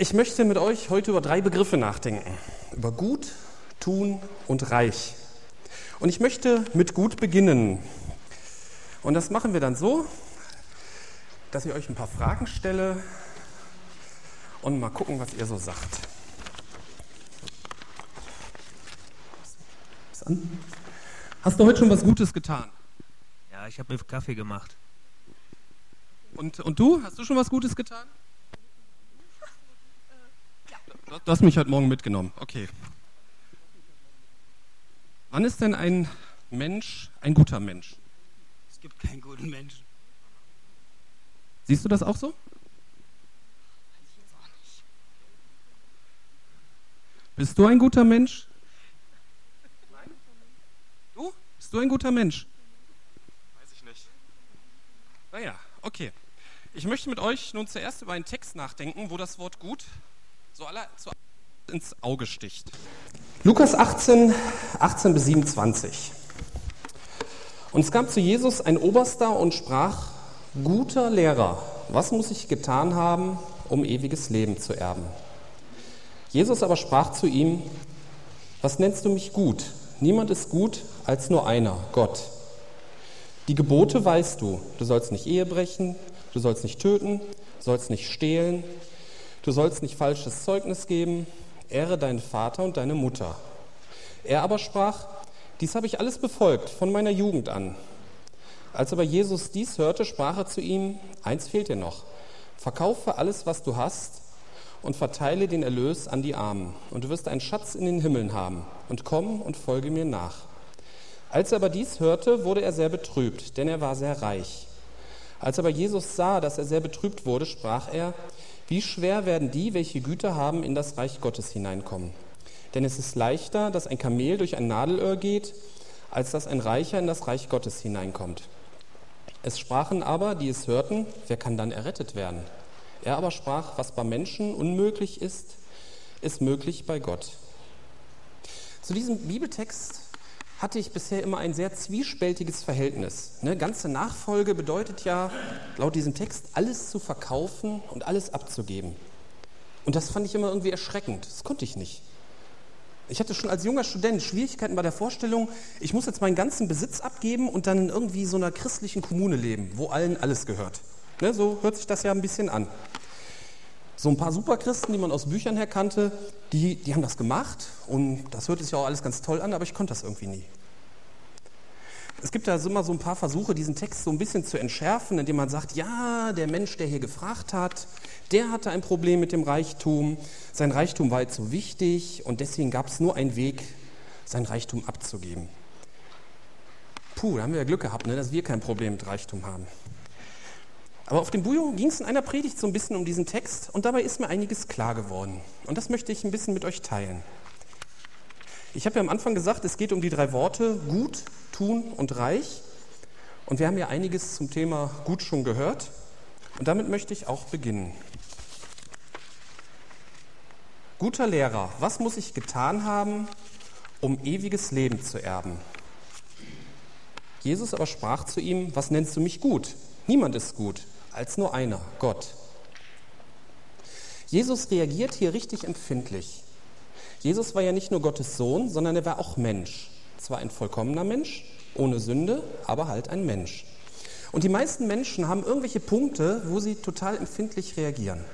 Ich möchte mit euch heute über drei Begriffe nachdenken. Über gut, tun und reich. Und ich möchte mit gut beginnen. Und das machen wir dann so, dass ich euch ein paar Fragen stelle und mal gucken, was ihr so sagt. Hast du heute schon was Gutes getan? Ja, ich habe mir Kaffee gemacht. Und, und du? Hast du schon was Gutes getan? Du hast mich heute Morgen mitgenommen. Okay. Wann ist denn ein Mensch ein guter Mensch? Es gibt keinen guten Menschen. Siehst du das auch so? Bist du ein guter Mensch? Nein? Du? Bist du ein guter Mensch? Weiß ich nicht. Naja, okay. Ich möchte mit euch nun zuerst über einen Text nachdenken, wo das Wort gut so aller, so ins Auge sticht. Lukas 18, 18 bis 27. Und es kam zu Jesus ein Oberster und sprach, guter Lehrer, was muss ich getan haben, um ewiges Leben zu erben? Jesus aber sprach zu ihm, was nennst du mich gut? Niemand ist gut als nur einer, Gott. Die Gebote weißt du, du sollst nicht Ehe brechen, du sollst nicht töten, sollst nicht stehlen, Du sollst nicht falsches Zeugnis geben, ehre deinen Vater und deine Mutter. Er aber sprach, dies habe ich alles befolgt von meiner Jugend an. Als aber Jesus dies hörte, sprach er zu ihm, eins fehlt dir noch, verkaufe alles, was du hast und verteile den Erlös an die Armen, und du wirst einen Schatz in den Himmeln haben, und komm und folge mir nach. Als er aber dies hörte, wurde er sehr betrübt, denn er war sehr reich. Als aber Jesus sah, dass er sehr betrübt wurde, sprach er, wie schwer werden die, welche Güter haben, in das Reich Gottes hineinkommen? Denn es ist leichter, dass ein Kamel durch ein Nadelöhr geht, als dass ein Reicher in das Reich Gottes hineinkommt. Es sprachen aber, die es hörten, wer kann dann errettet werden? Er aber sprach, was bei Menschen unmöglich ist, ist möglich bei Gott. Zu diesem Bibeltext hatte ich bisher immer ein sehr zwiespältiges Verhältnis. Ne, ganze Nachfolge bedeutet ja laut diesem Text, alles zu verkaufen und alles abzugeben. Und das fand ich immer irgendwie erschreckend. Das konnte ich nicht. Ich hatte schon als junger Student Schwierigkeiten bei der Vorstellung, ich muss jetzt meinen ganzen Besitz abgeben und dann in irgendwie so einer christlichen Kommune leben, wo allen alles gehört. Ne, so hört sich das ja ein bisschen an. So ein paar Superchristen, die man aus Büchern her kannte, die, die haben das gemacht und das hört sich auch alles ganz toll an, aber ich konnte das irgendwie nie. Es gibt da immer so ein paar Versuche, diesen Text so ein bisschen zu entschärfen, indem man sagt, ja, der Mensch, der hier gefragt hat, der hatte ein Problem mit dem Reichtum, sein Reichtum war jetzt so wichtig und deswegen gab es nur einen Weg, sein Reichtum abzugeben. Puh, da haben wir ja Glück gehabt, ne, dass wir kein Problem mit Reichtum haben. Aber auf dem Bujo ging es in einer Predigt so ein bisschen um diesen Text und dabei ist mir einiges klar geworden. Und das möchte ich ein bisschen mit euch teilen. Ich habe ja am Anfang gesagt, es geht um die drei Worte gut, tun und reich. Und wir haben ja einiges zum Thema gut schon gehört. Und damit möchte ich auch beginnen. Guter Lehrer, was muss ich getan haben, um ewiges Leben zu erben? Jesus aber sprach zu ihm, was nennst du mich gut? Niemand ist gut, als nur einer, Gott. Jesus reagiert hier richtig empfindlich. Jesus war ja nicht nur Gottes Sohn, sondern er war auch Mensch. Zwar ein vollkommener Mensch, ohne Sünde, aber halt ein Mensch. Und die meisten Menschen haben irgendwelche Punkte, wo sie total empfindlich reagieren.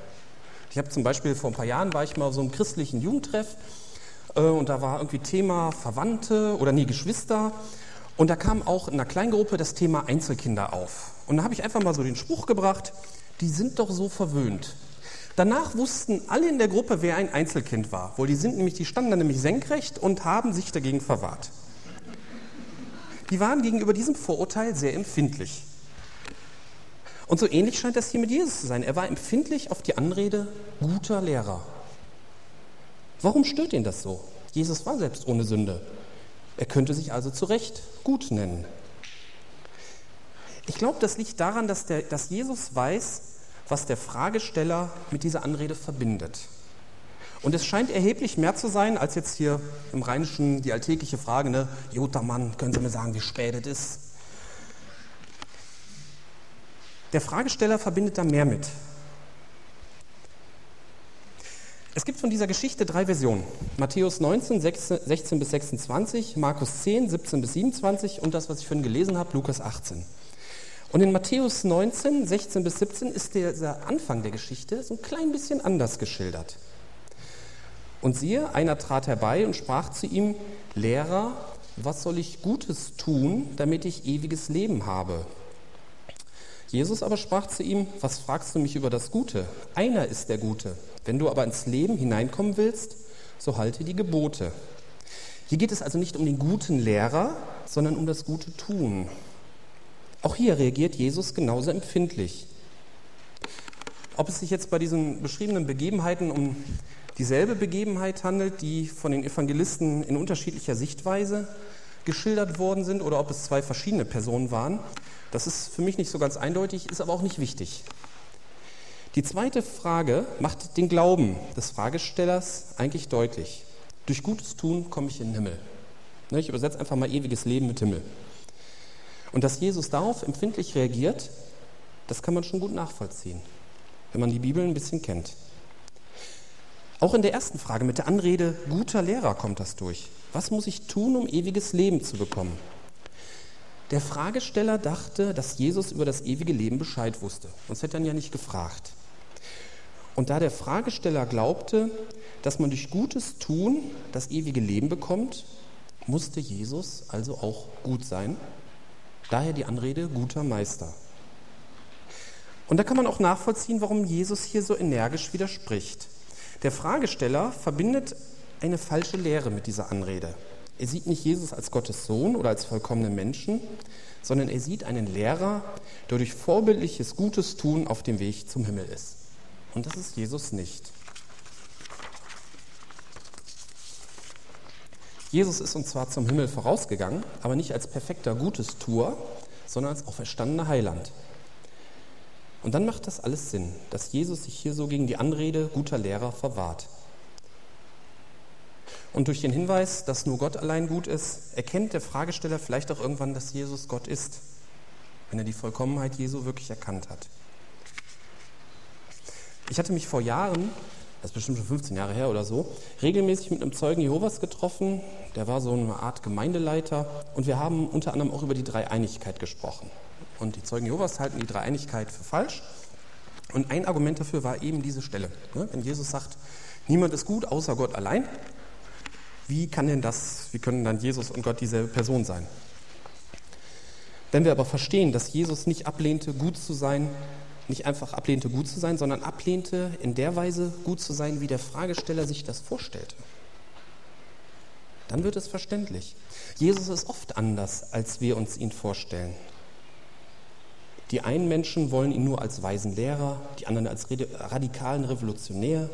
Ich habe zum Beispiel vor ein paar Jahren war ich mal auf so einem christlichen Jugendtreff äh, und da war irgendwie Thema Verwandte oder nie Geschwister und da kam auch in einer Kleingruppe das Thema Einzelkinder auf. Und da habe ich einfach mal so den Spruch gebracht, die sind doch so verwöhnt. Danach wussten alle in der Gruppe, wer ein Einzelkind war. Wohl, die sind nämlich, die standen dann nämlich senkrecht und haben sich dagegen verwahrt. Die waren gegenüber diesem Vorurteil sehr empfindlich. Und so ähnlich scheint das hier mit Jesus zu sein. Er war empfindlich auf die Anrede guter Lehrer. Warum stört ihn das so? Jesus war selbst ohne Sünde. Er könnte sich also zu Recht gut nennen. Ich glaube, das liegt daran, dass, der, dass Jesus weiß, was der Fragesteller mit dieser Anrede verbindet. Und es scheint erheblich mehr zu sein, als jetzt hier im Rheinischen die alltägliche Frage, ne, Jota Mann, können Sie mir sagen, wie spät es ist? Der Fragesteller verbindet da mehr mit. Es gibt von dieser Geschichte drei Versionen. Matthäus 19, 16 bis 26, Markus 10, 17 bis 27 und das, was ich vorhin gelesen habe, Lukas 18. Und in Matthäus 19, 16 bis 17 ist dieser Anfang der Geschichte so ein klein bisschen anders geschildert. Und siehe, einer trat herbei und sprach zu ihm, Lehrer, was soll ich Gutes tun, damit ich ewiges Leben habe? Jesus aber sprach zu ihm, was fragst du mich über das Gute? Einer ist der Gute. Wenn du aber ins Leben hineinkommen willst, so halte die Gebote. Hier geht es also nicht um den guten Lehrer, sondern um das gute Tun. Auch hier reagiert Jesus genauso empfindlich. Ob es sich jetzt bei diesen beschriebenen Begebenheiten um dieselbe Begebenheit handelt, die von den Evangelisten in unterschiedlicher Sichtweise geschildert worden sind, oder ob es zwei verschiedene Personen waren, das ist für mich nicht so ganz eindeutig, ist aber auch nicht wichtig. Die zweite Frage macht den Glauben des Fragestellers eigentlich deutlich. Durch gutes Tun komme ich in den Himmel. Ne, ich übersetze einfach mal ewiges Leben mit Himmel. Und dass Jesus darauf empfindlich reagiert, das kann man schon gut nachvollziehen, wenn man die Bibel ein bisschen kennt. Auch in der ersten Frage mit der Anrede guter Lehrer kommt das durch. Was muss ich tun, um ewiges Leben zu bekommen? Der Fragesteller dachte, dass Jesus über das ewige Leben Bescheid wusste. Sonst hätte er ihn ja nicht gefragt. Und da der Fragesteller glaubte, dass man durch gutes Tun das ewige Leben bekommt, musste Jesus also auch gut sein. Daher die Anrede guter Meister. Und da kann man auch nachvollziehen, warum Jesus hier so energisch widerspricht. Der Fragesteller verbindet eine falsche Lehre mit dieser Anrede. Er sieht nicht Jesus als Gottes Sohn oder als vollkommenen Menschen, sondern er sieht einen Lehrer, der durch vorbildliches Gutes tun auf dem Weg zum Himmel ist. Und das ist Jesus nicht. Jesus ist uns zwar zum Himmel vorausgegangen, aber nicht als perfekter Gutes-Tuer, sondern als auferstandener Heiland. Und dann macht das alles Sinn, dass Jesus sich hier so gegen die Anrede guter Lehrer verwahrt. Und durch den Hinweis, dass nur Gott allein gut ist, erkennt der Fragesteller vielleicht auch irgendwann, dass Jesus Gott ist, wenn er die Vollkommenheit Jesu wirklich erkannt hat. Ich hatte mich vor Jahren, das ist bestimmt schon 15 Jahre her oder so, regelmäßig mit einem Zeugen Jehovas getroffen. Der war so eine Art Gemeindeleiter und wir haben unter anderem auch über die Dreieinigkeit gesprochen. Und die Zeugen Jehovas halten die Dreieinigkeit für falsch. Und ein Argument dafür war eben diese Stelle. Ne? Wenn Jesus sagt, niemand ist gut außer Gott allein, wie kann denn das, wie können dann Jesus und Gott dieselbe Person sein? Wenn wir aber verstehen, dass Jesus nicht ablehnte, gut zu sein, nicht einfach ablehnte, gut zu sein, sondern ablehnte, in der Weise gut zu sein, wie der Fragesteller sich das vorstellte. Dann wird es verständlich. Jesus ist oft anders, als wir uns ihn vorstellen. Die einen Menschen wollen ihn nur als weisen Lehrer, die anderen als radikalen Revolutionär.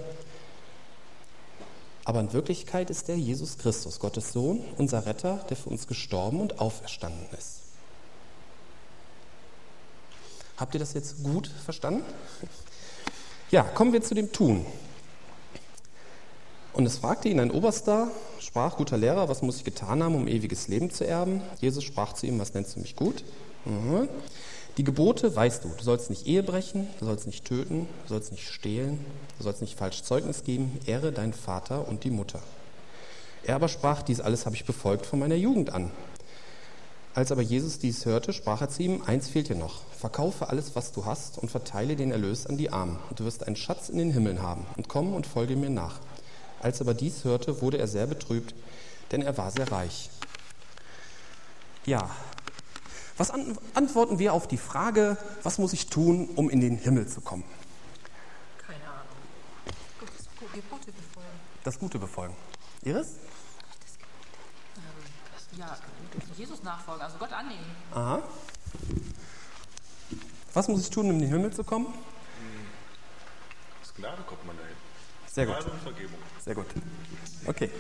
Aber in Wirklichkeit ist er Jesus Christus, Gottes Sohn, unser Retter, der für uns gestorben und auferstanden ist. Habt ihr das jetzt gut verstanden? Ja, kommen wir zu dem Tun. Und es fragte ihn ein Oberster, sprach, guter Lehrer, was muss ich getan haben, um ewiges Leben zu erben? Jesus sprach zu ihm, was nennst du mich gut? Mhm. Die Gebote weißt du, du sollst nicht Ehe brechen, du sollst nicht töten, du sollst nicht stehlen, du sollst nicht falsch Zeugnis geben, ehre deinen Vater und die Mutter. Er aber sprach, dies alles habe ich befolgt von meiner Jugend an. Als aber Jesus dies hörte, sprach er zu ihm, eins fehlt dir noch, verkaufe alles, was du hast und verteile den Erlös an die Armen, und du wirst einen Schatz in den Himmeln haben, und komm und folge mir nach. Als aber dies hörte, wurde er sehr betrübt, denn er war sehr reich. Ja, was an, antworten wir auf die Frage, was muss ich tun, um in den Himmel zu kommen? Keine Ahnung. Das Gebote befolgen. Das Gute befolgen. Iris? Ja, Jesus nachfolgen, also Gott annehmen. Aha. Was muss ich tun, um in den Himmel zu kommen? Aus Gnade kommt man dahin. Sehr gut. Gnade und Vergebung. Sehr gut. Okay.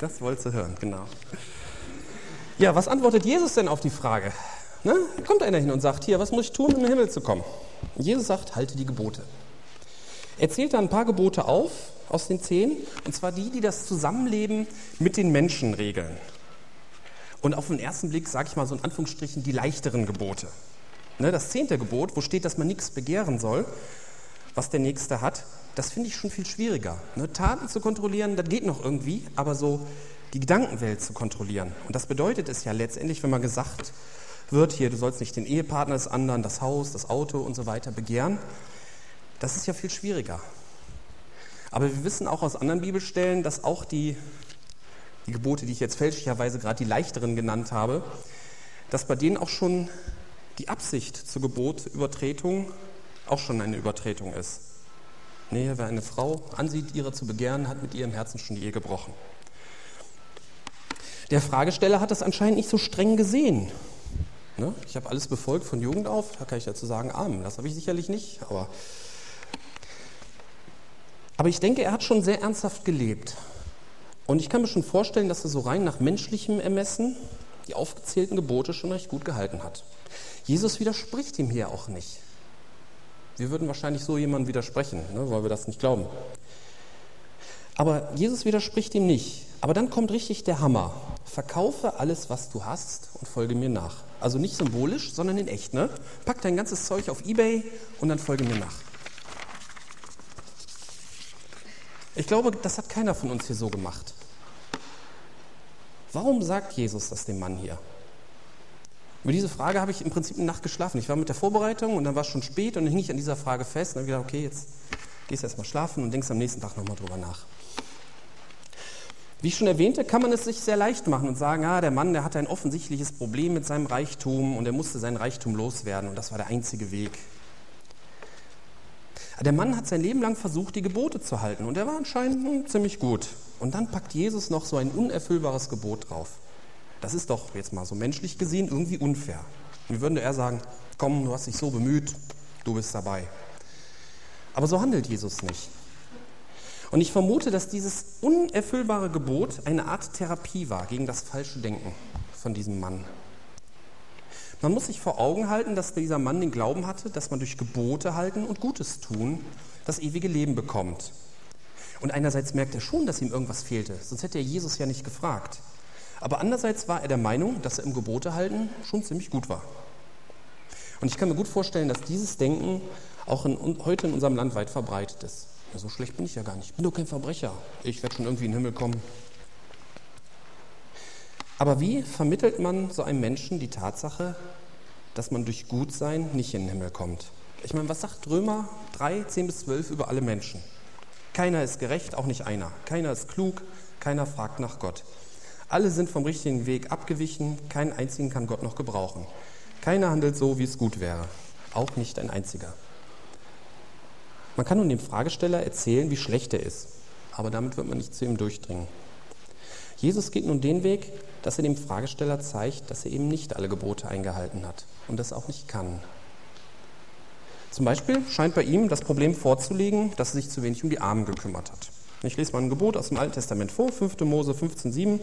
Das wolltest du hören, genau. Ja, was antwortet Jesus denn auf die Frage? Ne? Kommt einer hin und sagt, hier, was muss ich tun, um in den Himmel zu kommen? Und Jesus sagt, halte die Gebote. Er zählt da ein paar Gebote auf aus den zehn, und zwar die, die das Zusammenleben mit den Menschen regeln. Und auf den ersten Blick, sage ich mal so in Anführungsstrichen, die leichteren Gebote. Ne, das zehnte Gebot, wo steht, dass man nichts begehren soll, was der Nächste hat, das finde ich schon viel schwieriger. Ne? Taten zu kontrollieren, das geht noch irgendwie, aber so die Gedankenwelt zu kontrollieren. Und das bedeutet es ja letztendlich, wenn man gesagt wird, hier, du sollst nicht den Ehepartner des anderen, das Haus, das Auto und so weiter begehren, das ist ja viel schwieriger. Aber wir wissen auch aus anderen Bibelstellen, dass auch die, die Gebote, die ich jetzt fälschlicherweise gerade die leichteren genannt habe, dass bei denen auch schon die Absicht zur Gebotübertretung auch schon eine Übertretung ist. Nee, wer eine Frau ansieht, ihre zu begehren, hat mit ihrem Herzen schon die Ehe gebrochen. Der Fragesteller hat das anscheinend nicht so streng gesehen. Ne? Ich habe alles befolgt von Jugend auf, da kann ich dazu sagen, Amen. Das habe ich sicherlich nicht, aber, aber ich denke, er hat schon sehr ernsthaft gelebt. Und ich kann mir schon vorstellen, dass er so rein nach menschlichem Ermessen die aufgezählten Gebote schon recht gut gehalten hat. Jesus widerspricht ihm hier auch nicht. Wir würden wahrscheinlich so jemandem widersprechen, ne, weil wir das nicht glauben. Aber Jesus widerspricht ihm nicht. Aber dann kommt richtig der Hammer. Verkaufe alles, was du hast und folge mir nach. Also nicht symbolisch, sondern in echt. Ne? Pack dein ganzes Zeug auf Ebay und dann folge mir nach. Ich glaube, das hat keiner von uns hier so gemacht. Warum sagt Jesus das dem Mann hier? Über diese Frage habe ich im Prinzip eine Nacht geschlafen. Ich war mit der Vorbereitung und dann war es schon spät und dann hing ich an dieser Frage fest und habe gedacht, okay, jetzt gehst du erstmal schlafen und denkst am nächsten Tag nochmal drüber nach. Wie ich schon erwähnte, kann man es sich sehr leicht machen und sagen, ah, der Mann, der hatte ein offensichtliches Problem mit seinem Reichtum und er musste seinen Reichtum loswerden und das war der einzige Weg. Der Mann hat sein Leben lang versucht, die Gebote zu halten und er war anscheinend hm, ziemlich gut. Und dann packt Jesus noch so ein unerfüllbares Gebot drauf. Das ist doch jetzt mal so menschlich gesehen irgendwie unfair. Wir würden eher sagen, komm, du hast dich so bemüht, du bist dabei. Aber so handelt Jesus nicht. Und ich vermute, dass dieses unerfüllbare Gebot eine Art Therapie war gegen das falsche Denken von diesem Mann. Man muss sich vor Augen halten, dass dieser Mann den Glauben hatte, dass man durch Gebote halten und Gutes tun das ewige Leben bekommt. Und einerseits merkt er schon, dass ihm irgendwas fehlte, sonst hätte er Jesus ja nicht gefragt. Aber andererseits war er der Meinung, dass er im Gebote halten schon ziemlich gut war. Und ich kann mir gut vorstellen, dass dieses Denken auch in, heute in unserem Land weit verbreitet ist. Ja, so schlecht bin ich ja gar nicht. Ich bin doch kein Verbrecher. Ich werde schon irgendwie in den Himmel kommen. Aber wie vermittelt man so einem Menschen die Tatsache, dass man durch Gutsein nicht in den Himmel kommt? Ich meine, was sagt Römer 3, 10 bis 12 über alle Menschen? Keiner ist gerecht, auch nicht einer. Keiner ist klug, keiner fragt nach Gott. Alle sind vom richtigen Weg abgewichen, keinen einzigen kann Gott noch gebrauchen. Keiner handelt so, wie es gut wäre, auch nicht ein einziger. Man kann nun dem Fragesteller erzählen, wie schlecht er ist, aber damit wird man nicht zu ihm durchdringen. Jesus geht nun den Weg, dass er dem Fragesteller zeigt, dass er eben nicht alle Gebote eingehalten hat und das auch nicht kann. Zum Beispiel scheint bei ihm das Problem vorzulegen, dass er sich zu wenig um die Armen gekümmert hat. Ich lese mal ein Gebot aus dem Alten Testament vor, 5. Mose 15,7.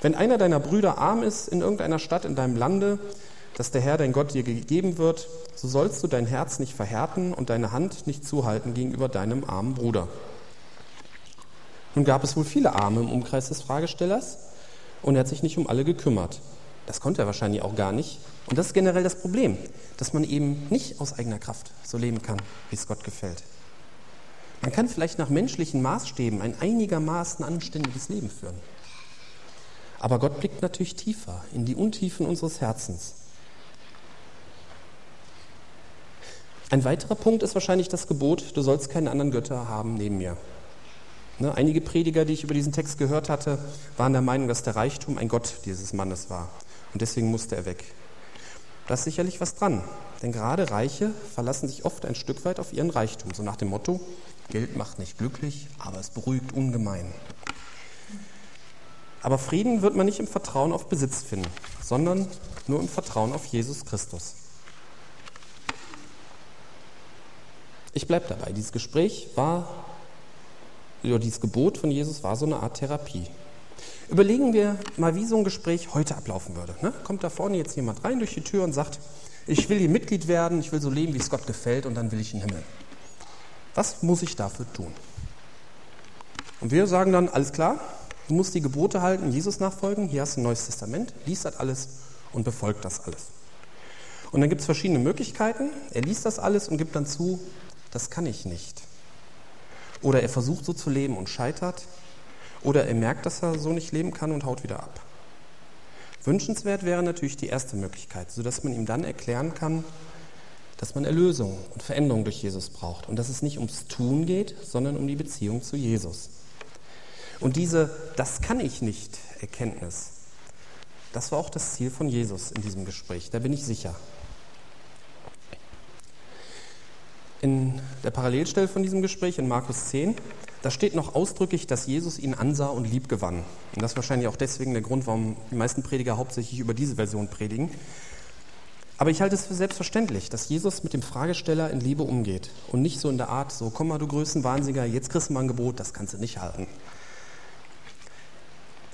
Wenn einer deiner Brüder arm ist in irgendeiner Stadt in deinem Lande, das der Herr dein Gott dir gegeben wird, so sollst du dein Herz nicht verhärten und deine Hand nicht zuhalten gegenüber deinem armen Bruder. Nun gab es wohl viele Arme im Umkreis des Fragestellers und er hat sich nicht um alle gekümmert. Das konnte er wahrscheinlich auch gar nicht. Und das ist generell das Problem, dass man eben nicht aus eigener Kraft so leben kann, wie es Gott gefällt. Man kann vielleicht nach menschlichen Maßstäben ein einigermaßen anständiges Leben führen. Aber Gott blickt natürlich tiefer in die Untiefen unseres Herzens. Ein weiterer Punkt ist wahrscheinlich das Gebot, du sollst keine anderen Götter haben neben mir. Ne, einige Prediger, die ich über diesen Text gehört hatte, waren der Meinung, dass der Reichtum ein Gott dieses Mannes war. Und deswegen musste er weg. Da ist sicherlich was dran. Denn gerade Reiche verlassen sich oft ein Stück weit auf ihren Reichtum. So nach dem Motto, Geld macht nicht glücklich, aber es beruhigt ungemein. Aber Frieden wird man nicht im Vertrauen auf Besitz finden, sondern nur im Vertrauen auf Jesus Christus. Ich bleibe dabei. Dieses Gespräch war, dieses Gebot von Jesus war so eine Art Therapie. Überlegen wir mal, wie so ein Gespräch heute ablaufen würde. Ne? Kommt da vorne jetzt jemand rein durch die Tür und sagt, ich will hier Mitglied werden, ich will so leben, wie es Gott gefällt und dann will ich in den Himmel. Was muss ich dafür tun? Und wir sagen dann, alles klar, du musst die Gebote halten, Jesus nachfolgen, hier hast du ein neues Testament, liest das alles und befolgt das alles. Und dann gibt es verschiedene Möglichkeiten. Er liest das alles und gibt dann zu, das kann ich nicht. Oder er versucht so zu leben und scheitert. Oder er merkt, dass er so nicht leben kann und haut wieder ab. Wünschenswert wäre natürlich die erste Möglichkeit, sodass man ihm dann erklären kann, dass man Erlösung und Veränderung durch Jesus braucht und dass es nicht ums Tun geht, sondern um die Beziehung zu Jesus. Und diese Das kann ich nicht Erkenntnis, das war auch das Ziel von Jesus in diesem Gespräch, da bin ich sicher. In der Parallelstelle von diesem Gespräch in Markus 10, da steht noch ausdrücklich, dass Jesus ihn ansah und lieb gewann. Und das ist wahrscheinlich auch deswegen der Grund, warum die meisten Prediger hauptsächlich über diese Version predigen. Aber ich halte es für selbstverständlich, dass Jesus mit dem Fragesteller in Liebe umgeht und nicht so in der Art, so komm mal du Größenwahnsinniger, jetzt kriegst du mal ein Gebot, das kannst du nicht halten.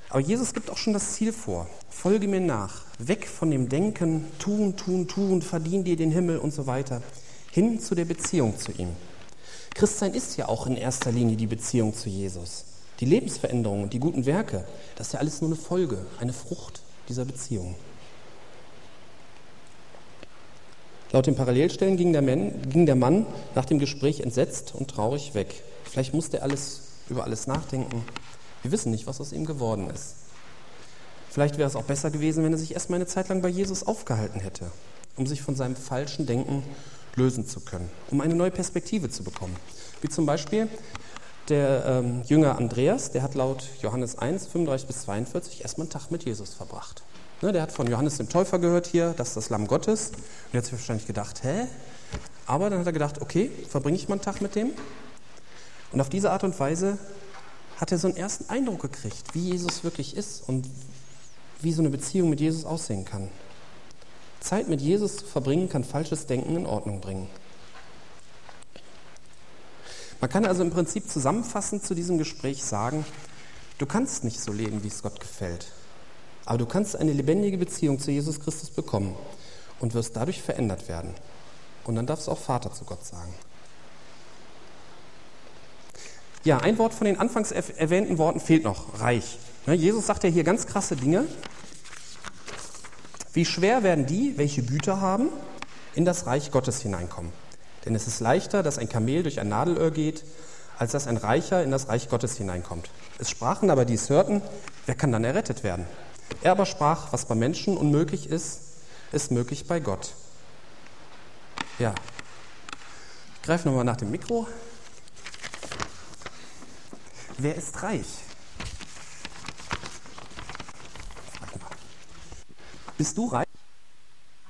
Aber Jesus gibt auch schon das Ziel vor. Folge mir nach. Weg von dem Denken, tun, tun, tun, verdien dir den Himmel und so weiter hin zu der Beziehung zu ihm. Christsein ist ja auch in erster Linie die Beziehung zu Jesus. Die Lebensveränderung und die guten Werke, das ist ja alles nur eine Folge, eine Frucht dieser Beziehung. Laut den Parallelstellen ging der, Mann, ging der Mann nach dem Gespräch entsetzt und traurig weg. Vielleicht musste er alles, über alles nachdenken. Wir wissen nicht, was aus ihm geworden ist. Vielleicht wäre es auch besser gewesen, wenn er sich erstmal eine Zeit lang bei Jesus aufgehalten hätte, um sich von seinem falschen Denken lösen zu können, um eine neue Perspektive zu bekommen. Wie zum Beispiel der ähm, Jünger Andreas, der hat laut Johannes 1, 35 bis 42 erstmal einen Tag mit Jesus verbracht. Ne, der hat von Johannes dem Täufer gehört hier, das ist das Lamm Gottes. Und er hat sich wahrscheinlich gedacht, hä? Aber dann hat er gedacht, okay, verbringe ich mal einen Tag mit dem. Und auf diese Art und Weise hat er so einen ersten Eindruck gekriegt, wie Jesus wirklich ist und wie so eine Beziehung mit Jesus aussehen kann. Zeit mit Jesus zu verbringen, kann falsches Denken in Ordnung bringen. Man kann also im Prinzip zusammenfassend zu diesem Gespräch sagen, du kannst nicht so leben, wie es Gott gefällt, aber du kannst eine lebendige Beziehung zu Jesus Christus bekommen und wirst dadurch verändert werden. Und dann darfst du auch Vater zu Gott sagen. Ja, ein Wort von den anfangs erwähnten Worten fehlt noch, reich. Ne, Jesus sagt ja hier ganz krasse Dinge. Wie schwer werden die, welche Güter haben, in das Reich Gottes hineinkommen? Denn es ist leichter, dass ein Kamel durch ein Nadelöhr geht, als dass ein Reicher in das Reich Gottes hineinkommt. Es sprachen aber, die es hörten, wer kann dann errettet werden? Er aber sprach, was bei Menschen unmöglich ist, ist möglich bei Gott. Ja, ich greife nochmal nach dem Mikro. Wer ist reich? Bist du reich?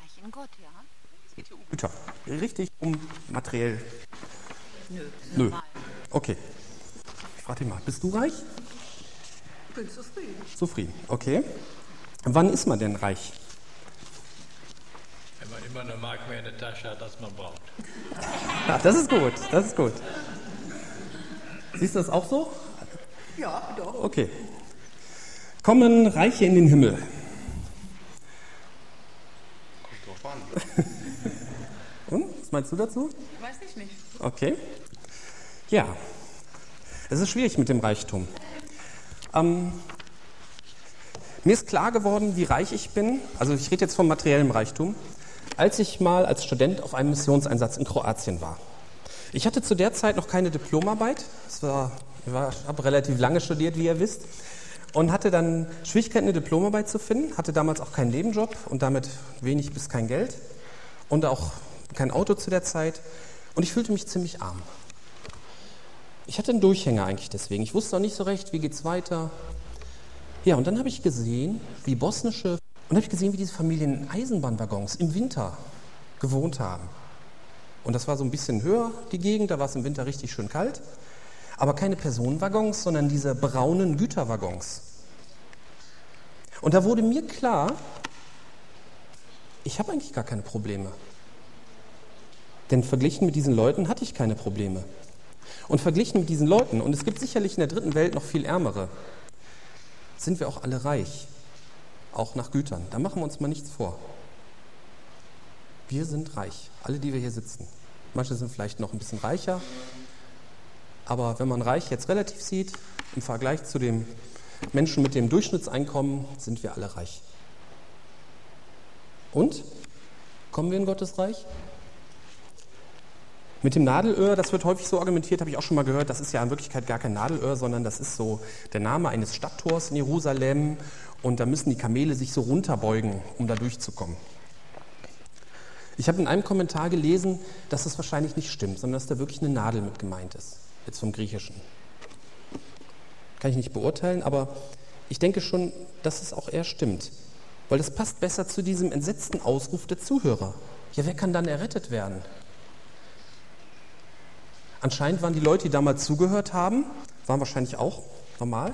Reich in Gott, ja. Es geht hier um Güter. Richtig um materiell. Nö. Nö. Okay. Ich frage dich mal, bist du reich? Ich bin zufrieden. Zufrieden. Okay. Wann ist man denn reich? Wenn man immer eine Mark mehr in der Tasche hat, als man braucht. Ja, das ist gut. Das ist gut. Siehst du das auch so? Ja, doch. Okay. Kommen Reiche in den Himmel? Kommt drauf an. Und? Was meinst du dazu? Weiß ich nicht. Okay. Ja, es ist schwierig mit dem Reichtum. Ähm, mir ist klar geworden, wie reich ich bin. Also ich rede jetzt vom materiellen Reichtum, als ich mal als Student auf einem Missionseinsatz in Kroatien war. Ich hatte zu der Zeit noch keine Diplomarbeit. War, ich war, habe relativ lange studiert, wie ihr wisst. Und hatte dann Schwierigkeiten, eine Diplomarbeit zu finden. Hatte damals auch keinen Nebenjob und damit wenig bis kein Geld. Und auch kein Auto zu der Zeit. Und ich fühlte mich ziemlich arm. Ich hatte einen Durchhänger eigentlich deswegen. Ich wusste noch nicht so recht, wie geht's weiter. Ja, und dann habe ich gesehen, wie bosnische und habe ich gesehen, wie diese Familien in Eisenbahnwaggons im Winter gewohnt haben. Und das war so ein bisschen höher, die Gegend, da war es im Winter richtig schön kalt. Aber keine Personenwaggons, sondern diese braunen Güterwaggons. Und da wurde mir klar, ich habe eigentlich gar keine Probleme. Denn verglichen mit diesen Leuten hatte ich keine Probleme. Und verglichen mit diesen Leuten, und es gibt sicherlich in der dritten Welt noch viel ärmere, sind wir auch alle reich, auch nach Gütern. Da machen wir uns mal nichts vor. Wir sind reich, alle, die wir hier sitzen. Manche sind vielleicht noch ein bisschen reicher, aber wenn man reich jetzt relativ sieht, im Vergleich zu den Menschen mit dem Durchschnittseinkommen, sind wir alle reich. Und? Kommen wir in Gottes Reich? Mit dem Nadelöhr, das wird häufig so argumentiert, habe ich auch schon mal gehört, das ist ja in Wirklichkeit gar kein Nadelöhr, sondern das ist so der Name eines Stadttors in Jerusalem und da müssen die Kamele sich so runterbeugen, um da durchzukommen. Ich habe in einem Kommentar gelesen, dass das wahrscheinlich nicht stimmt, sondern dass da wirklich eine Nadel mit gemeint ist, jetzt vom Griechischen. Kann ich nicht beurteilen, aber ich denke schon, dass es auch eher stimmt, weil das passt besser zu diesem entsetzten Ausruf der Zuhörer. Ja, wer kann dann errettet werden? Anscheinend waren die Leute, die damals zugehört haben, waren wahrscheinlich auch normal,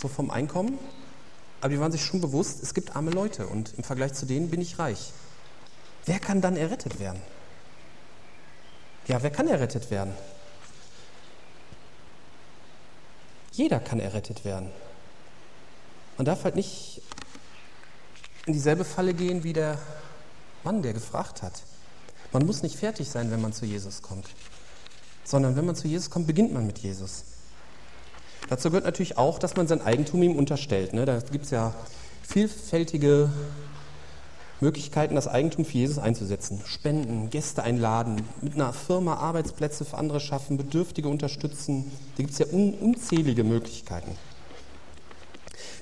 so vom Einkommen, aber die waren sich schon bewusst, es gibt arme Leute und im Vergleich zu denen bin ich reich. Wer kann dann errettet werden? Ja, wer kann errettet werden? Jeder kann errettet werden. Man darf halt nicht in dieselbe Falle gehen wie der Mann, der gefragt hat. Man muss nicht fertig sein, wenn man zu Jesus kommt, sondern wenn man zu Jesus kommt, beginnt man mit Jesus. Dazu gehört natürlich auch, dass man sein Eigentum ihm unterstellt. Ne? Da gibt es ja vielfältige Möglichkeiten, das Eigentum für Jesus einzusetzen. Spenden, Gäste einladen, mit einer Firma Arbeitsplätze für andere schaffen, Bedürftige unterstützen. Da gibt es ja un unzählige Möglichkeiten.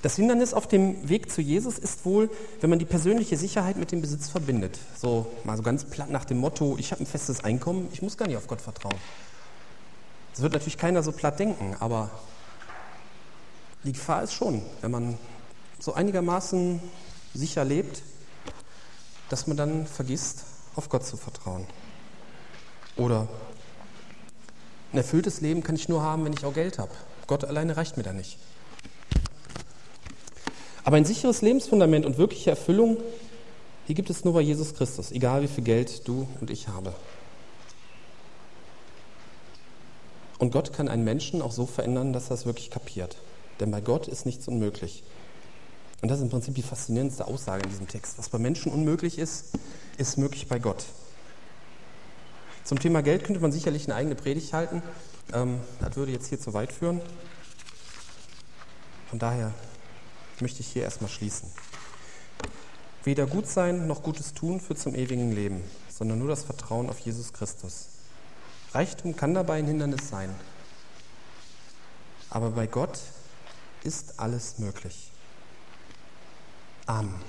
Das Hindernis auf dem Weg zu Jesus ist wohl, wenn man die persönliche Sicherheit mit dem Besitz verbindet. So mal so ganz platt nach dem Motto, ich habe ein festes Einkommen, ich muss gar nicht auf Gott vertrauen. Das wird natürlich keiner so platt denken, aber die Gefahr ist schon, wenn man so einigermaßen sicher lebt, dass man dann vergisst, auf Gott zu vertrauen. Oder ein erfülltes Leben kann ich nur haben, wenn ich auch Geld habe. Gott alleine reicht mir da nicht. Aber ein sicheres Lebensfundament und wirkliche Erfüllung, die gibt es nur bei Jesus Christus, egal wie viel Geld du und ich habe. Und Gott kann einen Menschen auch so verändern, dass er es wirklich kapiert. Denn bei Gott ist nichts unmöglich. Und das ist im Prinzip die faszinierendste Aussage in diesem Text. Was bei Menschen unmöglich ist, ist möglich bei Gott. Zum Thema Geld könnte man sicherlich eine eigene Predigt halten. Ähm, das würde jetzt hier zu weit führen. Von daher möchte ich hier erstmal schließen. Weder gut sein noch Gutes tun führt zum ewigen Leben, sondern nur das Vertrauen auf Jesus Christus. Reichtum kann dabei ein Hindernis sein. Aber bei Gott ist alles möglich. Amen.